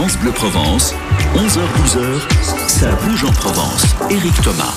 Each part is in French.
France Bleu Provence, 11h-12h, ça bouge en Provence. Éric Thomas.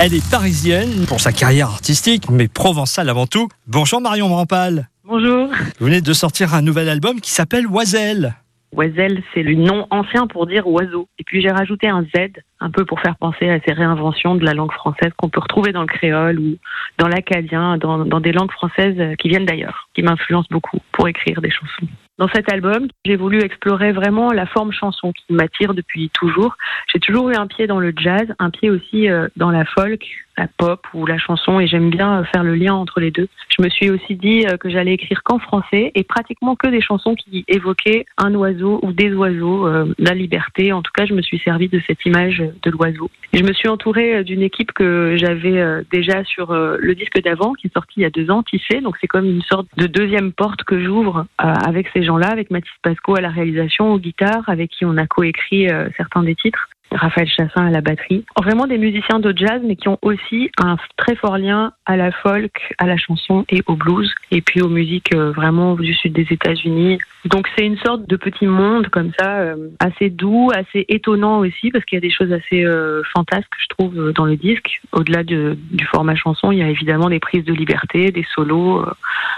Elle est parisienne pour sa carrière artistique, mais provençale avant tout. Bonjour Marion Rampal. Bonjour. Vous venez de sortir un nouvel album qui s'appelle Oiselle. Oiselle, c'est le nom ancien pour dire oiseau. Et puis j'ai rajouté un Z, un peu pour faire penser à ces réinventions de la langue française qu'on peut retrouver dans le créole ou dans l'acadien, dans, des langues françaises qui viennent d'ailleurs, qui m'influencent beaucoup pour écrire des chansons. Dans cet album, j'ai voulu explorer vraiment la forme chanson qui m'attire depuis toujours. J'ai toujours eu un pied dans le jazz, un pied aussi euh, dans la folk, la pop ou la chanson et j'aime bien faire le lien entre les deux. Je me suis aussi dit euh, que j'allais écrire qu'en français et pratiquement que des chansons qui évoquaient un oiseau ou des oiseaux, euh, la liberté. En tout cas, je me suis servi de cette image de l'oiseau. Je me suis entourée d'une équipe que j'avais déjà sur le disque d'avant qui est sorti il y a deux ans, Tissé. Donc c'est comme une sorte de deuxième porte que j'ouvre avec ces gens-là, avec Mathis Pasco à la réalisation, aux guitares, avec qui on a coécrit euh, certains des titres. Raphaël Chassin à la batterie. Vraiment des musiciens de jazz, mais qui ont aussi un très fort lien à la folk, à la chanson et au blues, et puis aux musiques euh, vraiment du sud des États-Unis. Donc c'est une sorte de petit monde comme ça, euh, assez doux, assez étonnant aussi, parce qu'il y a des choses assez euh, fantasques, je trouve, dans le disque. Au-delà du format chanson, il y a évidemment des prises de liberté, des solos,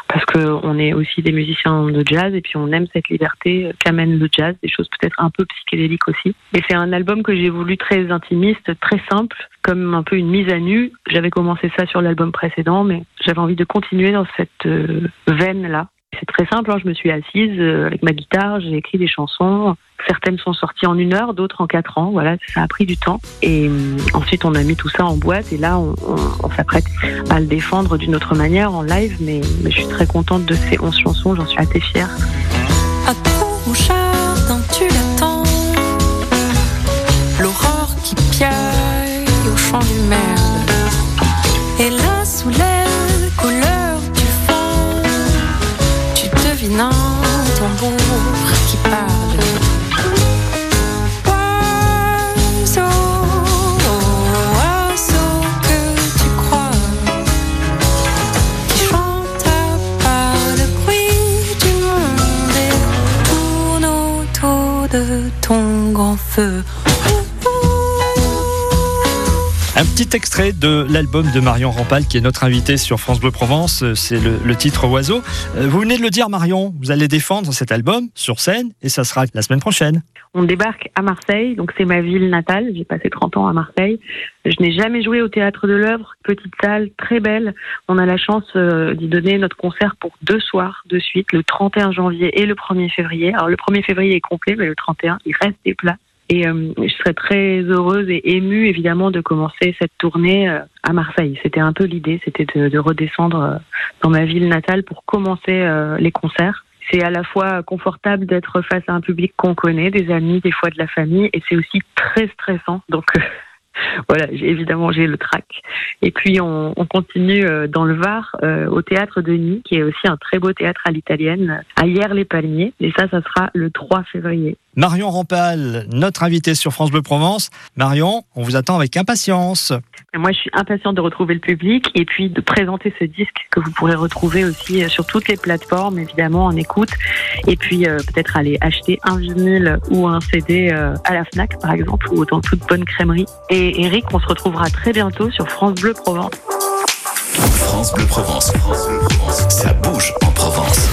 parce qu'on est aussi des musiciens de jazz, et puis on aime cette liberté qu'amène le jazz, des choses peut-être un peu psychédéliques aussi. Et c'est un album que j'ai voulu très intimiste, très simple, comme un peu une mise à nu. J'avais commencé ça sur l'album précédent, mais j'avais envie de continuer dans cette euh, veine-là. C'est très simple, hein. je me suis assise euh, avec ma guitare, j'ai écrit des chansons. Certaines sont sorties en une heure, d'autres en quatre ans. Voilà, ça a pris du temps. Et euh, ensuite, on a mis tout ça en boîte et là, on, s'apprête à le défendre d'une autre manière en live. Mais, je suis très contente de ces onze chansons, j'en suis assez fière. Et là, sous ton grand feu. Un petit extrait de l'album de Marion Rampal, qui est notre invité sur France Bleu Provence. C'est le, titre Oiseau. Euh, vous venez de le dire, Marion, vous allez défendre cet album sur scène et ça sera la semaine prochaine. On débarque à Marseille, donc c'est ma ville natale. J'ai passé 30 ans à Marseille. Je n'ai jamais joué au théâtre de l'œuvre, petite salle, très belle. On a la chance euh, d'y donner notre concert pour deux soirs de suite, le 31 janvier et le 1er février. Alors le 1er février est complet, mais le 31, il reste des places. Et euh, je serais très heureuse et émue, évidemment, de commencer cette tournée euh, à Marseille. C'était un peu l'idée, c'était de, de, redescendre euh, dans ma ville natale pour commencer les concerts. C'est à la fois confortable d'être face à un public qu'on connaît, des amis, des fois de la famille, et c'est aussi très stressant. Donc voilà, évidemment j'ai le trac. Et puis on, on continue dans le Var, au théâtre de Nîmes, qui est aussi un très beau théâtre à l'italienne, à Hier-les-Palmiers. Et ça, ça sera le 3 février. Marion Rampal, notre invitée sur France Bleu Provence. Marion, on vous attend avec impatience. Moi, je suis impatiente de retrouver le public et puis de présenter ce disque que vous pourrez retrouver aussi euh, sur toutes les plateformes, évidemment, en écoute. Et puis, euh, peut-être aller acheter un vinyle ou un CD euh, à la FNAC, par exemple, ou dans toute bonne crèmerie. Et Eric, on se retrouvera très bientôt sur France Bleu Provence. France Bleu Provence. France Bleu Provence. Ça bouge en Provence.